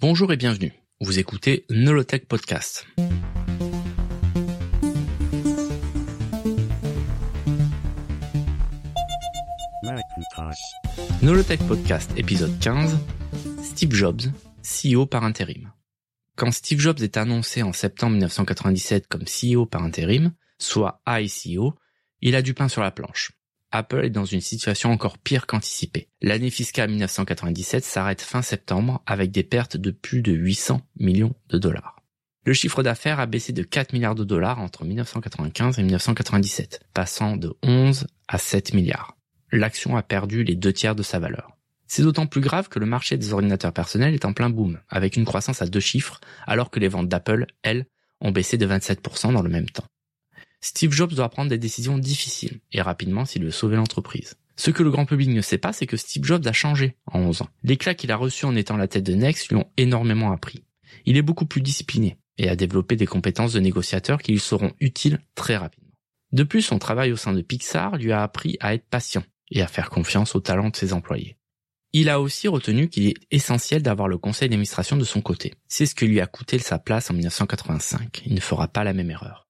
Bonjour et bienvenue. Vous écoutez Nolotech Podcast. Nolotech Podcast épisode 15. Steve Jobs, CEO par intérim. Quand Steve Jobs est annoncé en septembre 1997 comme CEO par intérim, soit ICO, il a du pain sur la planche. Apple est dans une situation encore pire qu'anticipée. L'année fiscale 1997 s'arrête fin septembre avec des pertes de plus de 800 millions de dollars. Le chiffre d'affaires a baissé de 4 milliards de dollars entre 1995 et 1997, passant de 11 à 7 milliards. L'action a perdu les deux tiers de sa valeur. C'est d'autant plus grave que le marché des ordinateurs personnels est en plein boom, avec une croissance à deux chiffres, alors que les ventes d'Apple, elles, ont baissé de 27% dans le même temps. Steve Jobs doit prendre des décisions difficiles et rapidement s'il veut sauver l'entreprise. Ce que le grand public ne sait pas, c'est que Steve Jobs a changé en 11 ans. Claques qu'il a reçues en étant la tête de Next lui ont énormément appris. Il est beaucoup plus discipliné et a développé des compétences de négociateur qui lui seront utiles très rapidement. De plus, son travail au sein de Pixar lui a appris à être patient et à faire confiance au talent de ses employés. Il a aussi retenu qu'il est essentiel d'avoir le conseil d'administration de son côté. C'est ce qui lui a coûté sa place en 1985. Il ne fera pas la même erreur.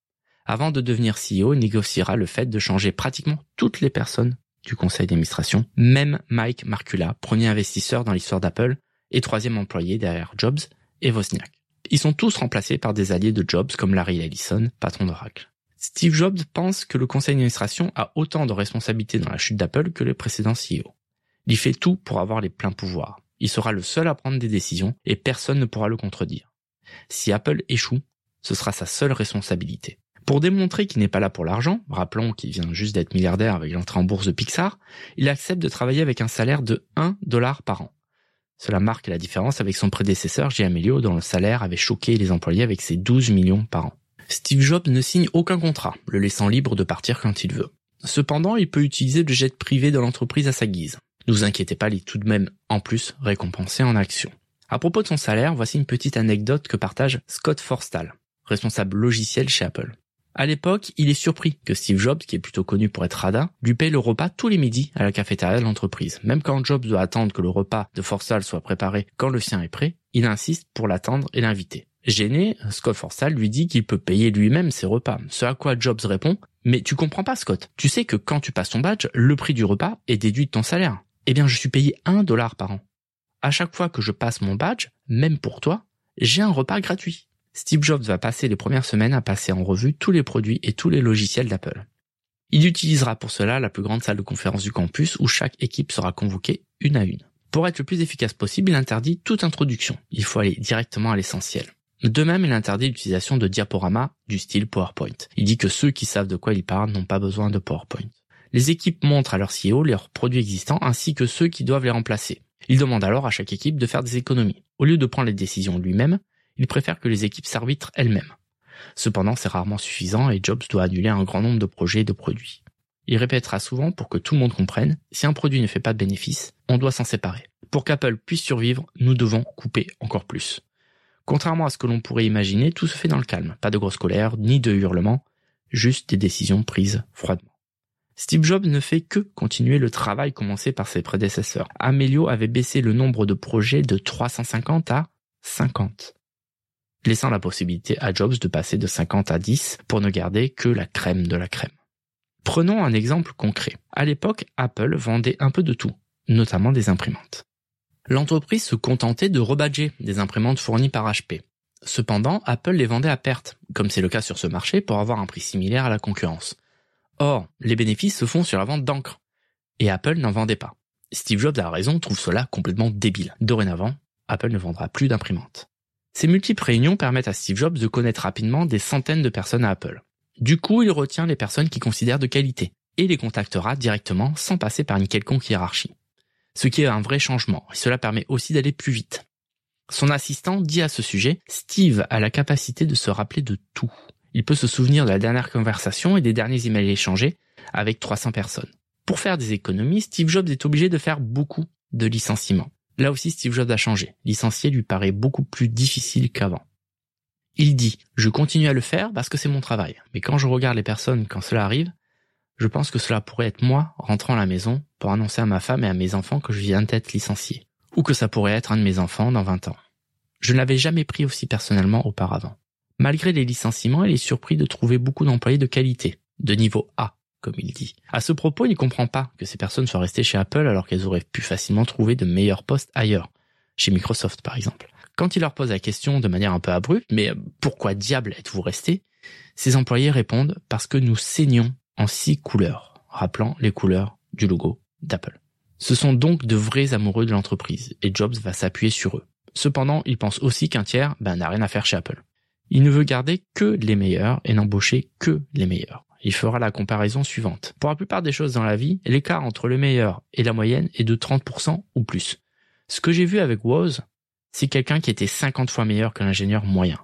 Avant de devenir CEO, il négociera le fait de changer pratiquement toutes les personnes du conseil d'administration, même Mike Markula, premier investisseur dans l'histoire d'Apple et troisième employé derrière Jobs et Wozniak. Ils sont tous remplacés par des alliés de Jobs comme Larry Ellison, patron d'Oracle. Steve Jobs pense que le conseil d'administration a autant de responsabilités dans la chute d'Apple que le précédent CEO. Il fait tout pour avoir les pleins pouvoirs. Il sera le seul à prendre des décisions et personne ne pourra le contredire. Si Apple échoue, ce sera sa seule responsabilité. Pour démontrer qu'il n'est pas là pour l'argent, rappelons qu'il vient juste d'être milliardaire avec l'entrée en bourse de Pixar, il accepte de travailler avec un salaire de 1 dollar par an. Cela marque la différence avec son prédécesseur J. Amelio dont le salaire avait choqué les employés avec ses 12 millions par an. Steve Jobs ne signe aucun contrat, le laissant libre de partir quand il veut. Cependant, il peut utiliser le jet privé de l'entreprise à sa guise. Ne vous inquiétez pas, il est tout de même en plus récompensé en actions. À propos de son salaire, voici une petite anecdote que partage Scott Forstall, responsable logiciel chez Apple. À l'époque, il est surpris que Steve Jobs, qui est plutôt connu pour être radin, lui paye le repas tous les midis à la cafétéria de l'entreprise. Même quand Jobs doit attendre que le repas de Forstall soit préparé quand le sien est prêt, il insiste pour l'attendre et l'inviter. Gêné, Scott Forstall lui dit qu'il peut payer lui-même ses repas. Ce à quoi Jobs répond Mais tu comprends pas, Scott. Tu sais que quand tu passes ton badge, le prix du repas est déduit de ton salaire. Eh bien, je suis payé un dollar par an. À chaque fois que je passe mon badge, même pour toi, j'ai un repas gratuit. Steve Jobs va passer les premières semaines à passer en revue tous les produits et tous les logiciels d'Apple. Il utilisera pour cela la plus grande salle de conférence du campus où chaque équipe sera convoquée une à une. Pour être le plus efficace possible, il interdit toute introduction. Il faut aller directement à l'essentiel. De même, il interdit l'utilisation de diaporamas du style PowerPoint. Il dit que ceux qui savent de quoi il parle n'ont pas besoin de PowerPoint. Les équipes montrent à leur CEO leurs produits existants ainsi que ceux qui doivent les remplacer. Il demande alors à chaque équipe de faire des économies. Au lieu de prendre les décisions lui-même, il préfère que les équipes s'arbitrent elles-mêmes. Cependant, c'est rarement suffisant et Jobs doit annuler un grand nombre de projets et de produits. Il répétera souvent pour que tout le monde comprenne, si un produit ne fait pas de bénéfice, on doit s'en séparer. Pour qu'Apple puisse survivre, nous devons couper encore plus. Contrairement à ce que l'on pourrait imaginer, tout se fait dans le calme. Pas de grosse colère, ni de hurlements, juste des décisions prises froidement. Steve Jobs ne fait que continuer le travail commencé par ses prédécesseurs. Amelio avait baissé le nombre de projets de 350 à 50 laissant la possibilité à Jobs de passer de 50 à 10 pour ne garder que la crème de la crème. Prenons un exemple concret. À l'époque, Apple vendait un peu de tout, notamment des imprimantes. L'entreprise se contentait de rebadger des imprimantes fournies par HP. Cependant, Apple les vendait à perte, comme c'est le cas sur ce marché, pour avoir un prix similaire à la concurrence. Or, les bénéfices se font sur la vente d'encre. Et Apple n'en vendait pas. Steve Jobs a raison, trouve cela complètement débile. Dorénavant, Apple ne vendra plus d'imprimantes. Ces multiples réunions permettent à Steve Jobs de connaître rapidement des centaines de personnes à Apple. Du coup, il retient les personnes qu'il considère de qualité et les contactera directement sans passer par une quelconque hiérarchie. Ce qui est un vrai changement et cela permet aussi d'aller plus vite. Son assistant dit à ce sujet, Steve a la capacité de se rappeler de tout. Il peut se souvenir de la dernière conversation et des derniers emails échangés avec 300 personnes. Pour faire des économies, Steve Jobs est obligé de faire beaucoup de licenciements. Là aussi, Steve Jobs a changé. Licencier lui paraît beaucoup plus difficile qu'avant. Il dit, je continue à le faire parce que c'est mon travail. Mais quand je regarde les personnes quand cela arrive, je pense que cela pourrait être moi rentrant à la maison pour annoncer à ma femme et à mes enfants que je viens d'être licencié. Ou que ça pourrait être un de mes enfants dans 20 ans. Je ne l'avais jamais pris aussi personnellement auparavant. Malgré les licenciements, il est surpris de trouver beaucoup d'employés de qualité, de niveau A, comme il dit. À ce propos, il ne comprend pas que ces personnes soient restées chez Apple alors qu'elles auraient pu facilement trouver de meilleurs postes ailleurs, chez Microsoft par exemple. Quand il leur pose la question de manière un peu abrupte, mais pourquoi diable êtes-vous resté Ces employés répondent parce que nous saignons en six couleurs, rappelant les couleurs du logo d'Apple. Ce sont donc de vrais amoureux de l'entreprise, et Jobs va s'appuyer sur eux. Cependant, il pense aussi qu'un tiers ben, n'a rien à faire chez Apple. Il ne veut garder que les meilleurs et n'embaucher que les meilleurs. Il fera la comparaison suivante. Pour la plupart des choses dans la vie, l'écart entre le meilleur et la moyenne est de 30% ou plus. Ce que j'ai vu avec Woz, c'est quelqu'un qui était 50 fois meilleur que l'ingénieur moyen.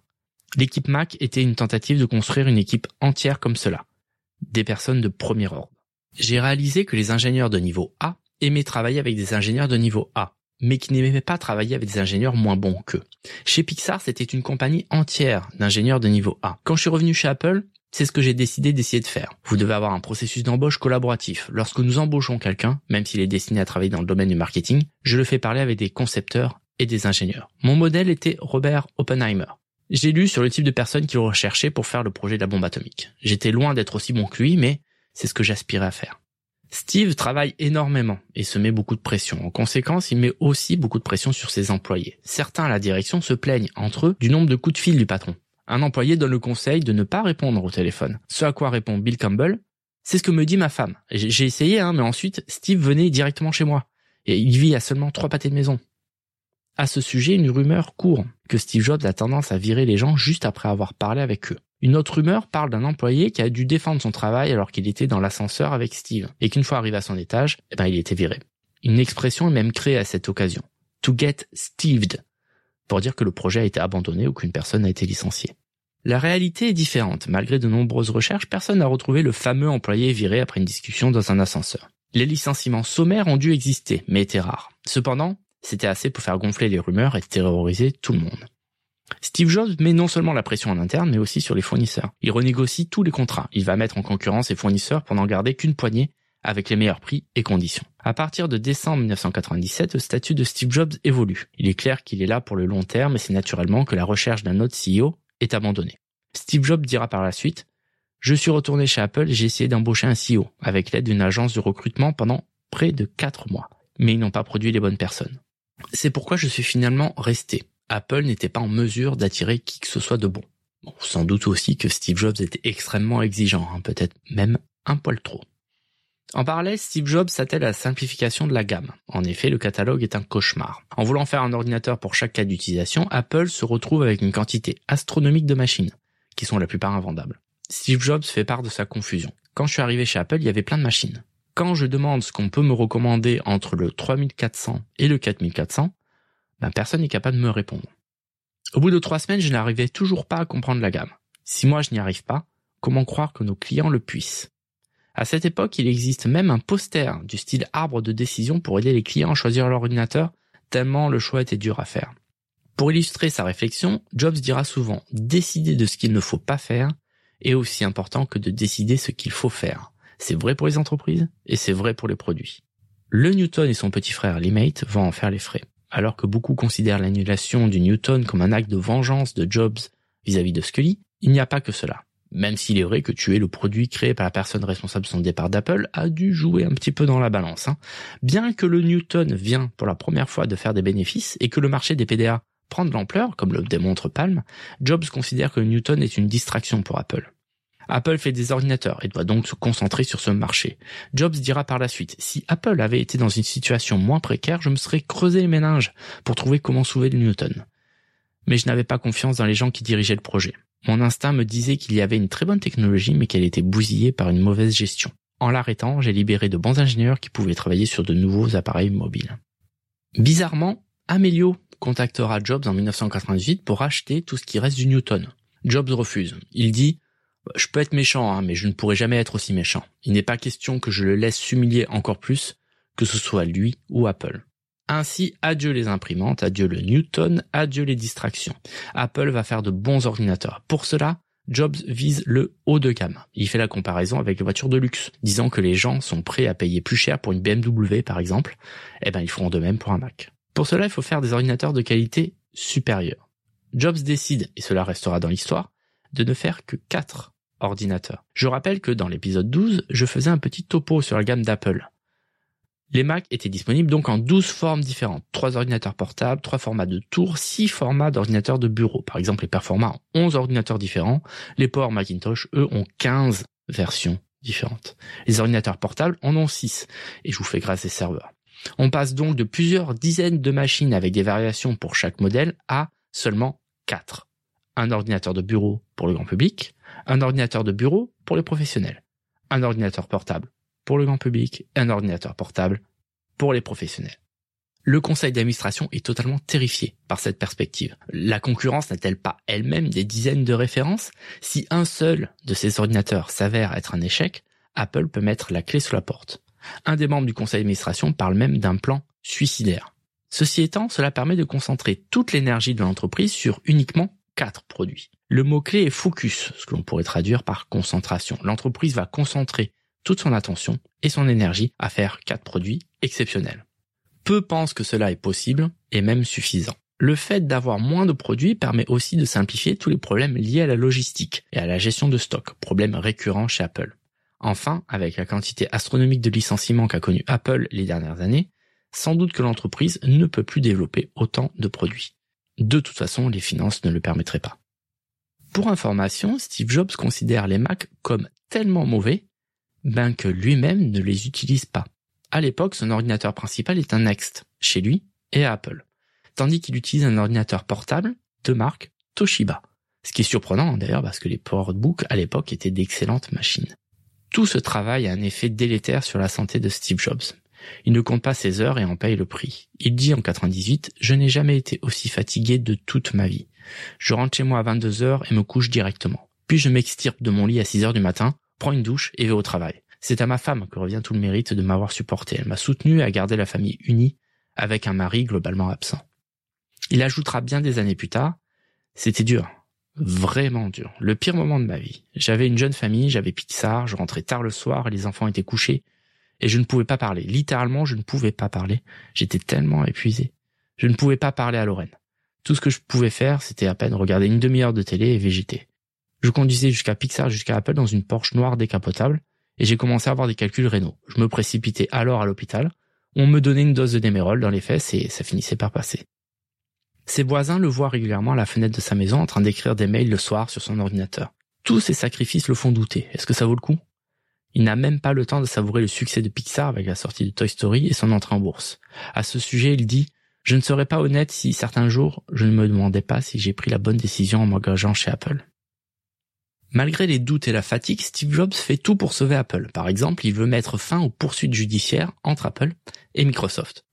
L'équipe Mac était une tentative de construire une équipe entière comme cela. Des personnes de premier ordre. J'ai réalisé que les ingénieurs de niveau A aimaient travailler avec des ingénieurs de niveau A, mais qui n'aimaient pas travailler avec des ingénieurs moins bons qu'eux. Chez Pixar, c'était une compagnie entière d'ingénieurs de niveau A. Quand je suis revenu chez Apple, c'est ce que j'ai décidé d'essayer de faire. Vous devez avoir un processus d'embauche collaboratif. Lorsque nous embauchons quelqu'un, même s'il est destiné à travailler dans le domaine du marketing, je le fais parler avec des concepteurs et des ingénieurs. Mon modèle était Robert Oppenheimer. J'ai lu sur le type de personne qu'il recherchait pour faire le projet de la bombe atomique. J'étais loin d'être aussi bon que lui, mais c'est ce que j'aspirais à faire. Steve travaille énormément et se met beaucoup de pression. En conséquence, il met aussi beaucoup de pression sur ses employés. Certains à la direction se plaignent entre eux du nombre de coups de fil du patron. Un employé donne le conseil de ne pas répondre au téléphone. Ce à quoi répond Bill Campbell, c'est ce que me dit ma femme. J'ai essayé, hein, mais ensuite, Steve venait directement chez moi. Et il vit à seulement trois pâtés de maison. À ce sujet, une rumeur court que Steve Jobs a tendance à virer les gens juste après avoir parlé avec eux. Une autre rumeur parle d'un employé qui a dû défendre son travail alors qu'il était dans l'ascenseur avec Steve, et qu'une fois arrivé à son étage, eh ben, il était viré. Une expression est même créée à cette occasion. To get Steved, pour dire que le projet a été abandonné ou qu'une personne a été licenciée. La réalité est différente. Malgré de nombreuses recherches, personne n'a retrouvé le fameux employé viré après une discussion dans un ascenseur. Les licenciements sommaires ont dû exister, mais étaient rares. Cependant, c'était assez pour faire gonfler les rumeurs et terroriser tout le monde. Steve Jobs met non seulement la pression en interne, mais aussi sur les fournisseurs. Il renégocie tous les contrats. Il va mettre en concurrence ses fournisseurs pour n'en garder qu'une poignée avec les meilleurs prix et conditions. À partir de décembre 1997, le statut de Steve Jobs évolue. Il est clair qu'il est là pour le long terme et c'est naturellement que la recherche d'un autre CEO est abandonnée. Steve Jobs dira par la suite, je suis retourné chez Apple et j'ai essayé d'embaucher un CEO avec l'aide d'une agence de recrutement pendant près de quatre mois. Mais ils n'ont pas produit les bonnes personnes. C'est pourquoi je suis finalement resté. Apple n'était pas en mesure d'attirer qui que ce soit de bon. Bon, sans doute aussi que Steve Jobs était extrêmement exigeant, hein, peut-être même un poil trop. En parallèle, Steve Jobs s'attelle à la simplification de la gamme. En effet, le catalogue est un cauchemar. En voulant faire un ordinateur pour chaque cas d'utilisation, Apple se retrouve avec une quantité astronomique de machines, qui sont la plupart invendables. Steve Jobs fait part de sa confusion. Quand je suis arrivé chez Apple, il y avait plein de machines. Quand je demande ce qu'on peut me recommander entre le 3400 et le 4400, ben personne n'est capable de me répondre. Au bout de trois semaines, je n'arrivais toujours pas à comprendre la gamme. Si moi je n'y arrive pas, comment croire que nos clients le puissent? À cette époque, il existe même un poster du style arbre de décision pour aider les clients à choisir leur ordinateur, tellement le choix était dur à faire. Pour illustrer sa réflexion, Jobs dira souvent décider de ce qu'il ne faut pas faire est aussi important que de décider ce qu'il faut faire. C'est vrai pour les entreprises et c'est vrai pour les produits. Le Newton et son petit frère Limate vont en faire les frais. Alors que beaucoup considèrent l'annulation du Newton comme un acte de vengeance de Jobs vis-à-vis de Scully, il n'y a pas que cela. Même s'il est vrai que tuer le produit créé par la personne responsable de son départ d'Apple a dû jouer un petit peu dans la balance. Hein. Bien que le Newton vient pour la première fois de faire des bénéfices et que le marché des PDA prend de l'ampleur, comme le démontre Palm, Jobs considère que le Newton est une distraction pour Apple. Apple fait des ordinateurs et doit donc se concentrer sur ce marché. Jobs dira par la suite, si Apple avait été dans une situation moins précaire, je me serais creusé les méninges pour trouver comment sauver le Newton. Mais je n'avais pas confiance dans les gens qui dirigeaient le projet. Mon instinct me disait qu'il y avait une très bonne technologie mais qu'elle était bousillée par une mauvaise gestion. En l'arrêtant, j'ai libéré de bons ingénieurs qui pouvaient travailler sur de nouveaux appareils mobiles. Bizarrement, Amelio contactera Jobs en 1998 pour acheter tout ce qui reste du Newton. Jobs refuse. Il dit je peux être méchant, hein, mais je ne pourrai jamais être aussi méchant. Il n'est pas question que je le laisse s'humilier encore plus, que ce soit lui ou Apple. Ainsi, adieu les imprimantes, adieu le Newton, adieu les distractions. Apple va faire de bons ordinateurs. Pour cela, Jobs vise le haut de gamme. Il fait la comparaison avec les voitures de luxe, disant que les gens sont prêts à payer plus cher pour une BMW par exemple. Eh ben, ils feront de même pour un Mac. Pour cela, il faut faire des ordinateurs de qualité supérieure. Jobs décide, et cela restera dans l'histoire, de ne faire que 4 ordinateurs. Je rappelle que dans l'épisode 12, je faisais un petit topo sur la gamme d'Apple. Les Mac étaient disponibles donc en 12 formes différentes. 3 ordinateurs portables, 3 formats de tour, 6 formats d'ordinateurs de bureau. Par exemple, les performants ont 11 ordinateurs différents. Les ports Macintosh, eux, ont 15 versions différentes. Les ordinateurs portables en ont 6. Et je vous fais grâce des serveurs. On passe donc de plusieurs dizaines de machines avec des variations pour chaque modèle à seulement 4. Un ordinateur de bureau pour le grand public, un ordinateur de bureau pour les professionnels, un ordinateur portable pour le grand public un ordinateur portable pour les professionnels. Le conseil d'administration est totalement terrifié par cette perspective. La concurrence n'a-t-elle pas elle-même des dizaines de références? Si un seul de ces ordinateurs s'avère être un échec, Apple peut mettre la clé sous la porte. Un des membres du conseil d'administration parle même d'un plan suicidaire. Ceci étant, cela permet de concentrer toute l'énergie de l'entreprise sur uniquement quatre produits. Le mot-clé est focus, ce que l'on pourrait traduire par concentration. L'entreprise va concentrer toute son attention et son énergie à faire quatre produits exceptionnels. Peu pensent que cela est possible et même suffisant. Le fait d'avoir moins de produits permet aussi de simplifier tous les problèmes liés à la logistique et à la gestion de stock, problème récurrent chez Apple. Enfin, avec la quantité astronomique de licenciements qu'a connu Apple les dernières années, sans doute que l'entreprise ne peut plus développer autant de produits. De toute façon, les finances ne le permettraient pas. Pour information, Steve Jobs considère les Mac comme tellement mauvais que lui-même ne les utilise pas. À l'époque, son ordinateur principal est un Next, chez lui et à Apple, tandis qu'il utilise un ordinateur portable de marque Toshiba. Ce qui est surprenant d'ailleurs parce que les PowerBooks à l'époque étaient d'excellentes machines. Tout ce travail a un effet délétère sur la santé de Steve Jobs. Il ne compte pas ses heures et en paye le prix. Il dit en 98, je n'ai jamais été aussi fatigué de toute ma vie. Je rentre chez moi à 22 heures et me couche directement. Puis je m'extirpe de mon lit à 6 heures du matin prends une douche et vais au travail. C'est à ma femme que revient tout le mérite de m'avoir supporté. Elle m'a soutenu à garder la famille unie avec un mari globalement absent. Il ajoutera bien des années plus tard, c'était dur, vraiment dur, le pire moment de ma vie. J'avais une jeune famille, j'avais Pixar, je rentrais tard le soir les enfants étaient couchés, et je ne pouvais pas parler. Littéralement, je ne pouvais pas parler. J'étais tellement épuisé. Je ne pouvais pas parler à Lorraine. Tout ce que je pouvais faire, c'était à peine regarder une demi-heure de télé et végéter. Je conduisais jusqu'à Pixar, jusqu'à Apple dans une Porsche noire décapotable et j'ai commencé à avoir des calculs rénaux. Je me précipitais alors à l'hôpital. On me donnait une dose de démérol dans les fesses et ça finissait par passer. Ses voisins le voient régulièrement à la fenêtre de sa maison en train d'écrire des mails le soir sur son ordinateur. Tous ces sacrifices le font douter. Est-ce que ça vaut le coup? Il n'a même pas le temps de savourer le succès de Pixar avec la sortie de Toy Story et son entrée en bourse. À ce sujet, il dit Je ne serais pas honnête si certains jours je ne me demandais pas si j'ai pris la bonne décision en m'engageant chez Apple. Malgré les doutes et la fatigue, Steve Jobs fait tout pour sauver Apple. Par exemple, il veut mettre fin aux poursuites judiciaires entre Apple et Microsoft.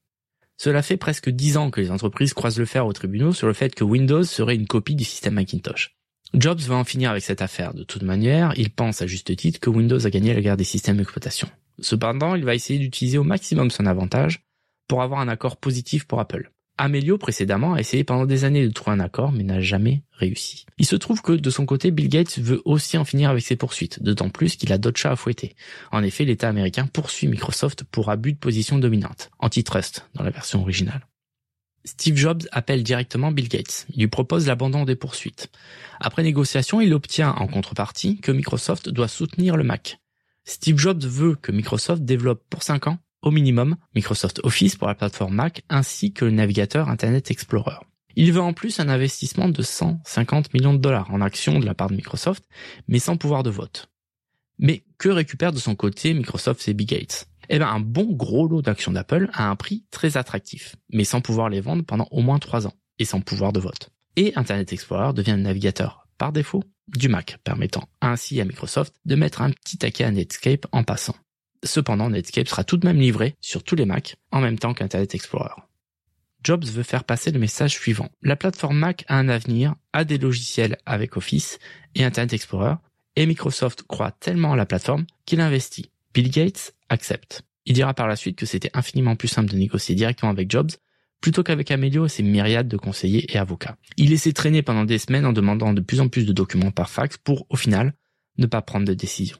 Cela fait presque dix ans que les entreprises croisent le fer aux tribunaux sur le fait que Windows serait une copie du système Macintosh. Jobs va en finir avec cette affaire. De toute manière, il pense à juste titre que Windows a gagné la guerre des systèmes d'exploitation. Cependant, il va essayer d'utiliser au maximum son avantage pour avoir un accord positif pour Apple. Amelio précédemment a essayé pendant des années de trouver un accord mais n'a jamais réussi. Il se trouve que de son côté, Bill Gates veut aussi en finir avec ses poursuites, d'autant plus qu'il a d'autres chats à fouetter. En effet, l'État américain poursuit Microsoft pour abus de position dominante, antitrust dans la version originale. Steve Jobs appelle directement Bill Gates. Il lui propose l'abandon des poursuites. Après négociation, il obtient en contrepartie que Microsoft doit soutenir le Mac. Steve Jobs veut que Microsoft développe pour 5 ans au minimum Microsoft Office pour la plateforme Mac ainsi que le navigateur Internet Explorer. Il veut en plus un investissement de 150 millions de dollars en actions de la part de Microsoft, mais sans pouvoir de vote. Mais que récupère de son côté Microsoft et Bill Gates? Eh bien, un bon gros lot d'actions d'Apple à un prix très attractif, mais sans pouvoir les vendre pendant au moins trois ans, et sans pouvoir de vote. Et Internet Explorer devient le navigateur, par défaut, du Mac, permettant ainsi à Microsoft de mettre un petit taquet à Netscape en passant. Cependant, Netscape sera tout de même livré sur tous les Mac en même temps qu'Internet Explorer. Jobs veut faire passer le message suivant. La plateforme Mac a un avenir, a des logiciels avec Office et Internet Explorer, et Microsoft croit tellement à la plateforme qu'il investit. Bill Gates accepte. Il dira par la suite que c'était infiniment plus simple de négocier directement avec Jobs plutôt qu'avec Amelio et ses myriades de conseillers et avocats. Il laissait traîner pendant des semaines en demandant de plus en plus de documents par fax pour, au final, ne pas prendre de décision.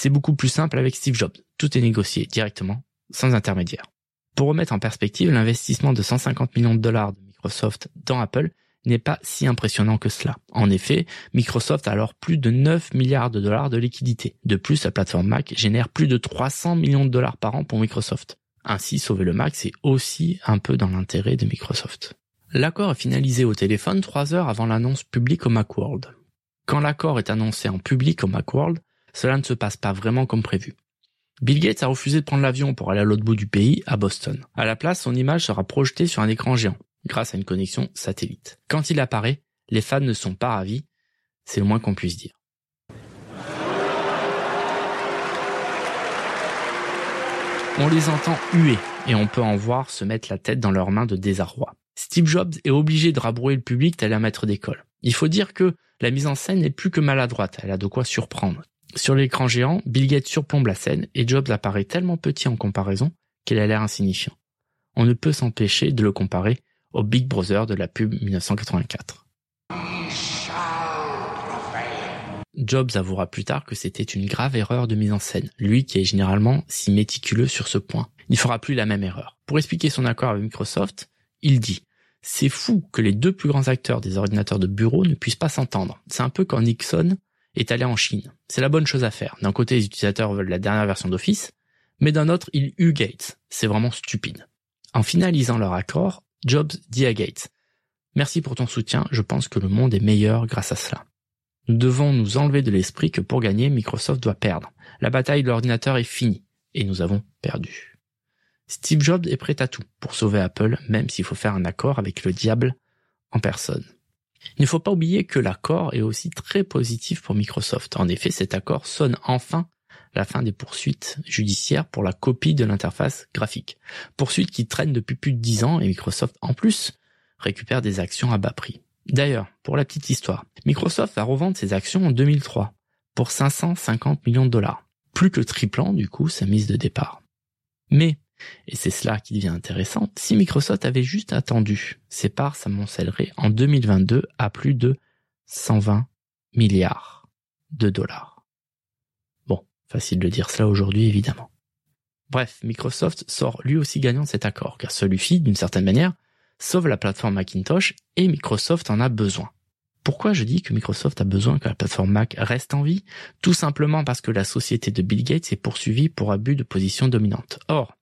C'est beaucoup plus simple avec Steve Jobs. Tout est négocié directement, sans intermédiaire. Pour remettre en perspective, l'investissement de 150 millions de dollars de Microsoft dans Apple n'est pas si impressionnant que cela. En effet, Microsoft a alors plus de 9 milliards de dollars de liquidités. De plus, la plateforme Mac génère plus de 300 millions de dollars par an pour Microsoft. Ainsi, sauver le Mac, c'est aussi un peu dans l'intérêt de Microsoft. L'accord est finalisé au téléphone trois heures avant l'annonce publique au Macworld. Quand l'accord est annoncé en public au Macworld, cela ne se passe pas vraiment comme prévu. Bill Gates a refusé de prendre l'avion pour aller à l'autre bout du pays, à Boston. À la place, son image sera projetée sur un écran géant, grâce à une connexion satellite. Quand il apparaît, les fans ne sont pas ravis, c'est le moins qu'on puisse dire. On les entend huer et on peut en voir se mettre la tête dans leurs mains de désarroi. Steve Jobs est obligé de rabrouer le public tel un maître d'école. Il faut dire que la mise en scène n'est plus que maladroite, elle a de quoi surprendre. Sur l'écran géant, Bill Gates surplombe la scène et Jobs apparaît tellement petit en comparaison qu'il a l'air insignifiant. On ne peut s'empêcher de le comparer au Big Brother de la pub 1984. Jobs avouera plus tard que c'était une grave erreur de mise en scène, lui qui est généralement si méticuleux sur ce point. Il ne fera plus la même erreur. Pour expliquer son accord avec Microsoft, il dit C'est fou que les deux plus grands acteurs des ordinateurs de bureau ne puissent pas s'entendre. C'est un peu quand Nixon est allé en Chine. C'est la bonne chose à faire. D'un côté, les utilisateurs veulent la dernière version d'Office, mais d'un autre, il eut Gates. C'est vraiment stupide. En finalisant leur accord, Jobs dit à Gates, Merci pour ton soutien, je pense que le monde est meilleur grâce à cela. Nous devons nous enlever de l'esprit que pour gagner, Microsoft doit perdre. La bataille de l'ordinateur est finie, et nous avons perdu. Steve Jobs est prêt à tout pour sauver Apple, même s'il faut faire un accord avec le diable en personne. Il ne faut pas oublier que l'accord est aussi très positif pour Microsoft. En effet, cet accord sonne enfin la fin des poursuites judiciaires pour la copie de l'interface graphique. Poursuites qui traînent depuis plus de dix ans et Microsoft, en plus, récupère des actions à bas prix. D'ailleurs, pour la petite histoire, Microsoft va revendre ses actions en 2003 pour 550 millions de dollars, plus que triplant du coup sa mise de départ. Mais et c'est cela qui devient intéressant, si Microsoft avait juste attendu, ses parts s'amoncelleraient en 2022 à plus de 120 milliards de dollars. Bon, facile de dire cela aujourd'hui évidemment. Bref, Microsoft sort lui aussi gagnant de cet accord, car celui-ci, d'une certaine manière, sauve la plateforme Macintosh et Microsoft en a besoin. Pourquoi je dis que Microsoft a besoin que la plateforme Mac reste en vie? Tout simplement parce que la société de Bill Gates est poursuivie pour abus de position dominante. Or,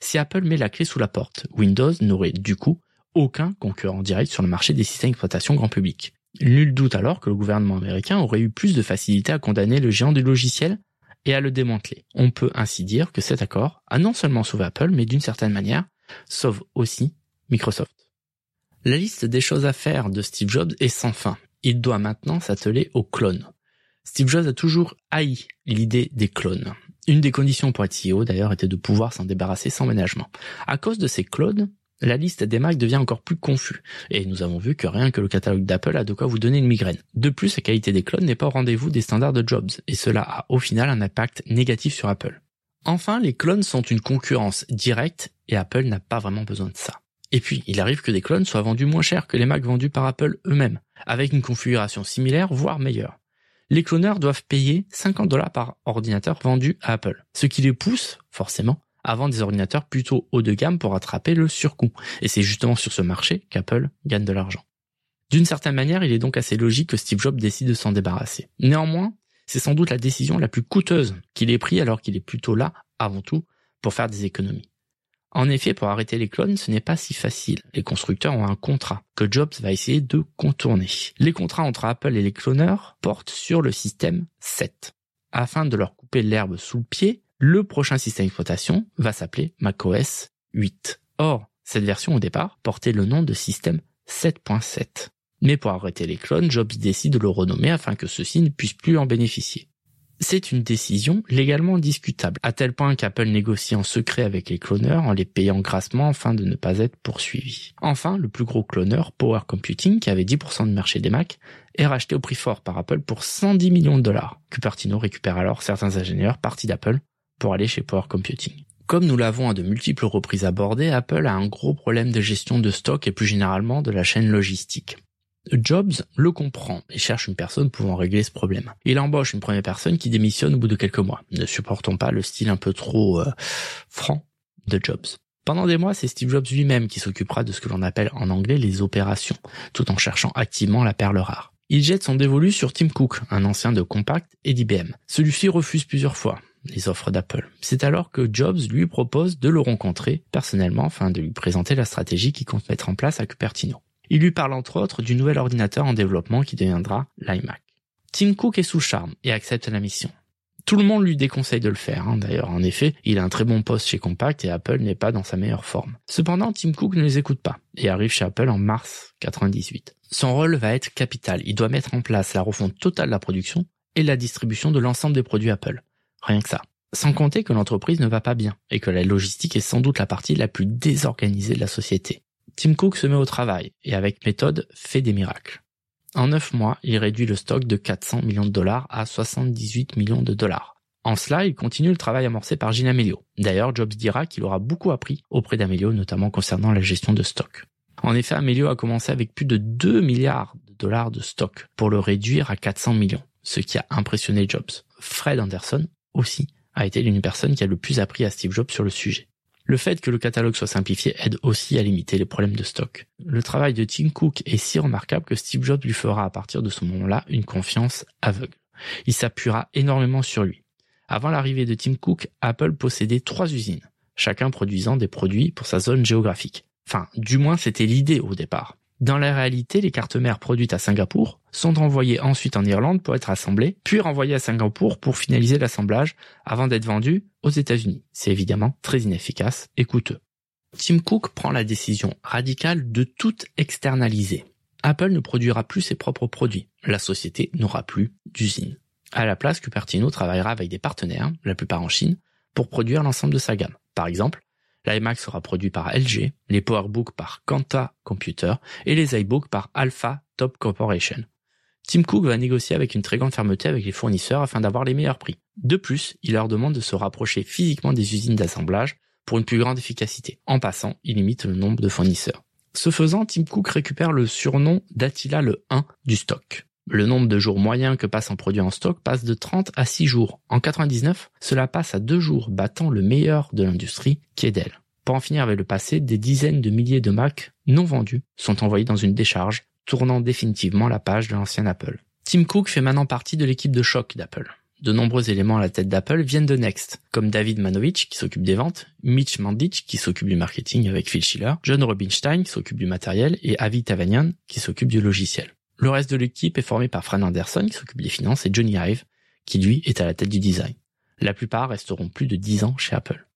si Apple met la clé sous la porte, Windows n'aurait du coup aucun concurrent direct sur le marché des systèmes d'exploitation grand public. Nul doute alors que le gouvernement américain aurait eu plus de facilité à condamner le géant du logiciel et à le démanteler. On peut ainsi dire que cet accord a non seulement sauvé Apple, mais d'une certaine manière, sauve aussi Microsoft. La liste des choses à faire de Steve Jobs est sans fin. Il doit maintenant s'atteler aux clones. Steve Jobs a toujours haï l'idée des clones. Une des conditions pour être CEO d'ailleurs était de pouvoir s'en débarrasser sans ménagement. À cause de ces clones, la liste des Mac devient encore plus confus. Et nous avons vu que rien que le catalogue d'Apple a de quoi vous donner une migraine. De plus, la qualité des clones n'est pas au rendez-vous des standards de Jobs, et cela a au final un impact négatif sur Apple. Enfin, les clones sont une concurrence directe, et Apple n'a pas vraiment besoin de ça. Et puis, il arrive que des clones soient vendus moins cher que les Macs vendus par Apple eux-mêmes, avec une configuration similaire, voire meilleure les cloneurs doivent payer 50 dollars par ordinateur vendu à Apple. Ce qui les pousse, forcément, à vendre des ordinateurs plutôt haut de gamme pour attraper le surcoût. Et c'est justement sur ce marché qu'Apple gagne de l'argent. D'une certaine manière, il est donc assez logique que Steve Jobs décide de s'en débarrasser. Néanmoins, c'est sans doute la décision la plus coûteuse qu'il ait prise alors qu'il est plutôt là, avant tout, pour faire des économies. En effet, pour arrêter les clones, ce n'est pas si facile. Les constructeurs ont un contrat que Jobs va essayer de contourner. Les contrats entre Apple et les cloneurs portent sur le système 7. Afin de leur couper l'herbe sous le pied, le prochain système d'exploitation va s'appeler macOS 8. Or, cette version au départ portait le nom de système 7.7. Mais pour arrêter les clones, Jobs décide de le renommer afin que ceux-ci ne puissent plus en bénéficier. C'est une décision légalement discutable, à tel point qu'Apple négocie en secret avec les cloneurs en les payant grassement afin de ne pas être poursuivi. Enfin, le plus gros cloneur, Power Computing, qui avait 10% de marché des Mac, est racheté au prix fort par Apple pour 110 millions de dollars. Cupertino récupère alors certains ingénieurs partis d'Apple pour aller chez Power Computing. Comme nous l'avons à de multiples reprises abordé, Apple a un gros problème de gestion de stock et plus généralement de la chaîne logistique. Jobs le comprend et cherche une personne pouvant régler ce problème. Il embauche une première personne qui démissionne au bout de quelques mois, ne supportant pas le style un peu trop euh, franc de Jobs. Pendant des mois, c'est Steve Jobs lui-même qui s'occupera de ce que l'on appelle en anglais les opérations, tout en cherchant activement la perle rare. Il jette son dévolu sur Tim Cook, un ancien de Compaq et d'IBM. Celui-ci refuse plusieurs fois les offres d'Apple. C'est alors que Jobs lui propose de le rencontrer personnellement afin de lui présenter la stratégie qu'il compte mettre en place à Cupertino. Il lui parle entre autres du nouvel ordinateur en développement qui deviendra l'iMac. Tim Cook est sous charme et accepte la mission. Tout le monde lui déconseille de le faire, hein. d'ailleurs. En effet, il a un très bon poste chez Compaq et Apple n'est pas dans sa meilleure forme. Cependant, Tim Cook ne les écoute pas et arrive chez Apple en mars 98. Son rôle va être capital. Il doit mettre en place la refonte totale de la production et la distribution de l'ensemble des produits Apple. Rien que ça. Sans compter que l'entreprise ne va pas bien et que la logistique est sans doute la partie la plus désorganisée de la société. Tim Cook se met au travail et avec méthode fait des miracles. En 9 mois, il réduit le stock de 400 millions de dollars à 78 millions de dollars. En cela, il continue le travail amorcé par Gina Amelio. D'ailleurs, Jobs dira qu'il aura beaucoup appris auprès d'Amelio, notamment concernant la gestion de stock. En effet, Amelio a commencé avec plus de 2 milliards de dollars de stock pour le réduire à 400 millions, ce qui a impressionné Jobs. Fred Anderson, aussi, a été l'une personne qui a le plus appris à Steve Jobs sur le sujet. Le fait que le catalogue soit simplifié aide aussi à limiter les problèmes de stock. Le travail de Tim Cook est si remarquable que Steve Jobs lui fera à partir de ce moment-là une confiance aveugle. Il s'appuiera énormément sur lui. Avant l'arrivée de Tim Cook, Apple possédait trois usines, chacun produisant des produits pour sa zone géographique. Enfin, du moins c'était l'idée au départ. Dans la réalité, les cartes mères produites à Singapour sont envoyées ensuite en Irlande pour être assemblées, puis renvoyées à Singapour pour finaliser l'assemblage avant d'être vendues aux États-Unis. C'est évidemment très inefficace et coûteux. Tim Cook prend la décision radicale de tout externaliser. Apple ne produira plus ses propres produits. La société n'aura plus d'usine. À la place, Cupertino travaillera avec des partenaires, la plupart en Chine, pour produire l'ensemble de sa gamme. Par exemple, L'iMac sera produit par LG, les PowerBooks par Quanta Computer et les iBooks par Alpha Top Corporation. Tim Cook va négocier avec une très grande fermeté avec les fournisseurs afin d'avoir les meilleurs prix. De plus, il leur demande de se rapprocher physiquement des usines d'assemblage pour une plus grande efficacité. En passant, il limite le nombre de fournisseurs. Ce faisant, Tim Cook récupère le surnom d'Attila le 1 du stock. Le nombre de jours moyens que passe un produit en stock passe de 30 à 6 jours. En 99, cela passe à 2 jours, battant le meilleur de l'industrie qui est Dell. Pour en finir avec le passé, des dizaines de milliers de Mac non vendus sont envoyés dans une décharge, tournant définitivement la page de l'ancien Apple. Tim Cook fait maintenant partie de l'équipe de choc d'Apple. De nombreux éléments à la tête d'Apple viennent de Next, comme David Manovich qui s'occupe des ventes, Mitch Mandich qui s'occupe du marketing avec Phil Schiller, John Robinstein qui s'occupe du matériel et Avi Tavanian qui s'occupe du logiciel. Le reste de l'équipe est formé par Fran Anderson qui s'occupe des finances et Johnny Ive qui lui est à la tête du design. La plupart resteront plus de 10 ans chez Apple.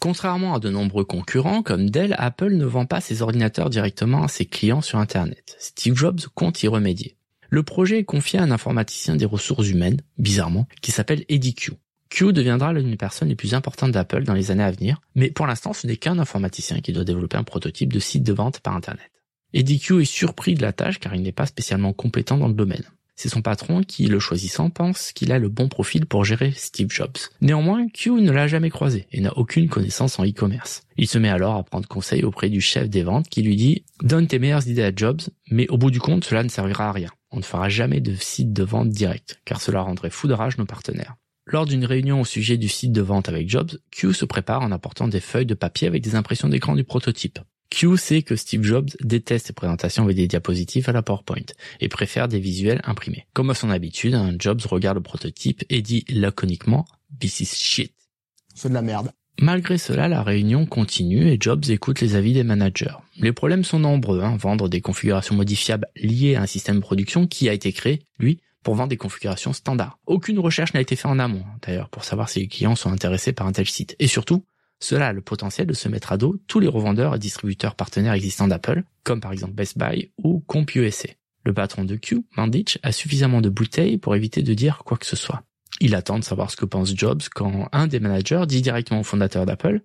Contrairement à de nombreux concurrents comme Dell, Apple ne vend pas ses ordinateurs directement à ses clients sur Internet. Steve Jobs compte y remédier. Le projet est confié à un informaticien des ressources humaines, bizarrement, qui s'appelle Eddie Q. Q deviendra l'une des personnes les plus importantes d'Apple dans les années à venir, mais pour l'instant ce n'est qu'un informaticien qui doit développer un prototype de site de vente par Internet. EDQ est surpris de la tâche car il n'est pas spécialement compétent dans le domaine. C'est son patron qui, le choisissant, pense qu'il a le bon profil pour gérer Steve Jobs. Néanmoins, Q ne l'a jamais croisé et n'a aucune connaissance en e-commerce. Il se met alors à prendre conseil auprès du chef des ventes qui lui dit « Donne tes meilleures idées à Jobs, mais au bout du compte, cela ne servira à rien. On ne fera jamais de site de vente direct, car cela rendrait fou de rage nos partenaires. » Lors d'une réunion au sujet du site de vente avec Jobs, Q se prépare en apportant des feuilles de papier avec des impressions d'écran du prototype. Q sait que Steve Jobs déteste ses présentations avec des diapositives à la PowerPoint et préfère des visuels imprimés. Comme à son habitude, un Jobs regarde le prototype et dit laconiquement This is shit. C'est de la merde. Malgré cela, la réunion continue et Jobs écoute les avis des managers. Les problèmes sont nombreux, hein, vendre des configurations modifiables liées à un système de production qui a été créé, lui, pour vendre des configurations standards. Aucune recherche n'a été faite en amont, d'ailleurs, pour savoir si les clients sont intéressés par un tel site. Et surtout, cela a le potentiel de se mettre à dos tous les revendeurs et distributeurs partenaires existants d'Apple, comme par exemple Best Buy ou CompUSA. Le patron de Q, Mandich, a suffisamment de bouteilles pour éviter de dire quoi que ce soit. Il attend de savoir ce que pense Jobs quand un des managers dit directement au fondateur d'Apple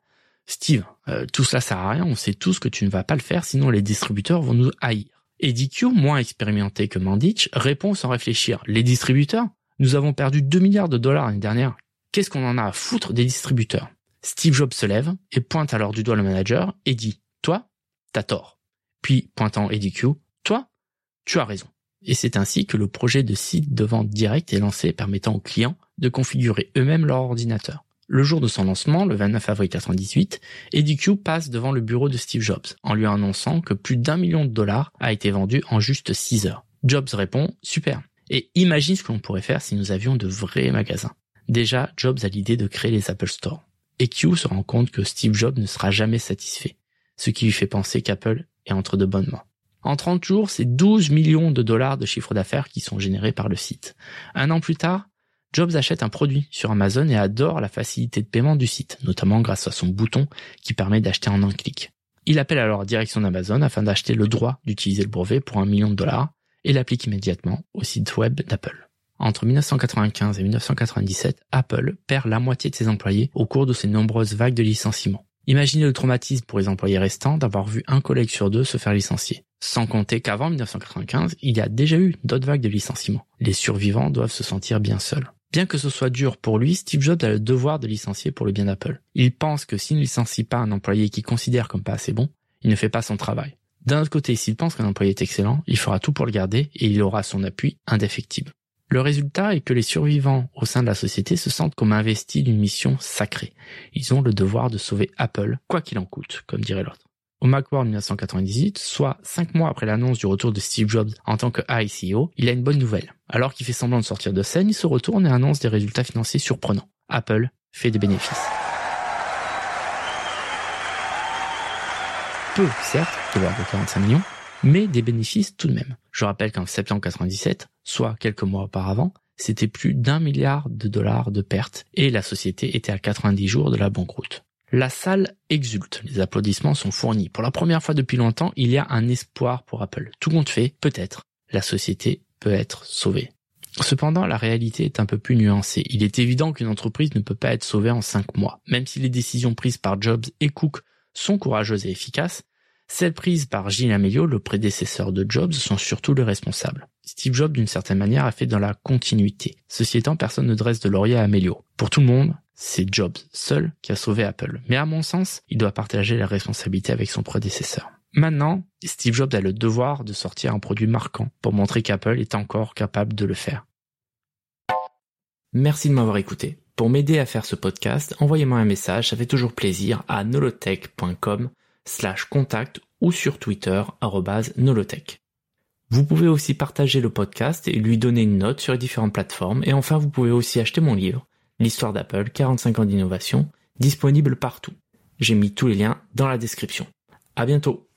Steve, euh, tout cela sert à rien, on sait tous que tu ne vas pas le faire, sinon les distributeurs vont nous haïr. Et Q, moins expérimenté que Mandich, répond sans réfléchir. Les distributeurs? Nous avons perdu 2 milliards de dollars l'année dernière. Qu'est-ce qu'on en a à foutre des distributeurs? Steve Jobs se lève et pointe alors du doigt le manager et dit Toi, t'as tort. Puis, pointant Eddie Toi, tu as raison. Et c'est ainsi que le projet de site de vente direct est lancé permettant aux clients de configurer eux-mêmes leur ordinateur. Le jour de son lancement, le 29 avril 1998, Eddie passe devant le bureau de Steve Jobs en lui annonçant que plus d'un million de dollars a été vendu en juste 6 heures. Jobs répond super. Et imagine ce que l'on pourrait faire si nous avions de vrais magasins. Déjà, Jobs a l'idée de créer les Apple Store. Et Q se rend compte que Steve Jobs ne sera jamais satisfait, ce qui lui fait penser qu'Apple est entre de bonnes mains. En 30 jours, c'est 12 millions de dollars de chiffre d'affaires qui sont générés par le site. Un an plus tard, Jobs achète un produit sur Amazon et adore la facilité de paiement du site, notamment grâce à son bouton qui permet d'acheter en un clic. Il appelle alors la direction d'Amazon afin d'acheter le droit d'utiliser le brevet pour un million de dollars et l'applique immédiatement au site web d'Apple. Entre 1995 et 1997, Apple perd la moitié de ses employés au cours de ses nombreuses vagues de licenciements. Imaginez le traumatisme pour les employés restants d'avoir vu un collègue sur deux se faire licencier. Sans compter qu'avant 1995, il y a déjà eu d'autres vagues de licenciements. Les survivants doivent se sentir bien seuls. Bien que ce soit dur pour lui, Steve Jobs a le devoir de licencier pour le bien d'Apple. Il pense que s'il ne licencie pas un employé qu'il considère comme pas assez bon, il ne fait pas son travail. D'un autre côté, s'il pense qu'un employé est excellent, il fera tout pour le garder et il aura son appui indéfectible. Le résultat est que les survivants au sein de la société se sentent comme investis d'une mission sacrée. Ils ont le devoir de sauver Apple, quoi qu'il en coûte, comme dirait l'autre. Au Macworld 1998, soit cinq mois après l'annonce du retour de Steve Jobs en tant que ICO, il a une bonne nouvelle. Alors qu'il fait semblant de sortir de scène, il se retourne et annonce des résultats financiers surprenants. Apple fait des bénéfices. Peu, certes, de l'ordre de 45 millions, mais des bénéfices tout de même. Je rappelle qu'en septembre 97, soit quelques mois auparavant, c'était plus d'un milliard de dollars de pertes et la société était à 90 jours de la banqueroute. La salle exulte, les applaudissements sont fournis. Pour la première fois depuis longtemps, il y a un espoir pour Apple. Tout compte fait, peut-être, la société peut être sauvée. Cependant, la réalité est un peu plus nuancée. Il est évident qu'une entreprise ne peut pas être sauvée en cinq mois. Même si les décisions prises par Jobs et Cook sont courageuses et efficaces, celles prises par Gilles Amelio, le prédécesseur de Jobs, sont surtout les responsables. Steve Jobs, d'une certaine manière, a fait dans la continuité. Ceci étant, personne ne dresse de laurier à Amelio. Pour tout le monde, c'est Jobs seul qui a sauvé Apple. Mais à mon sens, il doit partager la responsabilité avec son prédécesseur. Maintenant, Steve Jobs a le devoir de sortir un produit marquant pour montrer qu'Apple est encore capable de le faire. Merci de m'avoir écouté. Pour m'aider à faire ce podcast, envoyez-moi un message, ça fait toujours plaisir à nolotech.com slash contact ou sur Twitter nolotech. Vous pouvez aussi partager le podcast et lui donner une note sur les différentes plateformes. Et enfin, vous pouvez aussi acheter mon livre, L'histoire d'Apple, 45 ans d'innovation, disponible partout. J'ai mis tous les liens dans la description. À bientôt!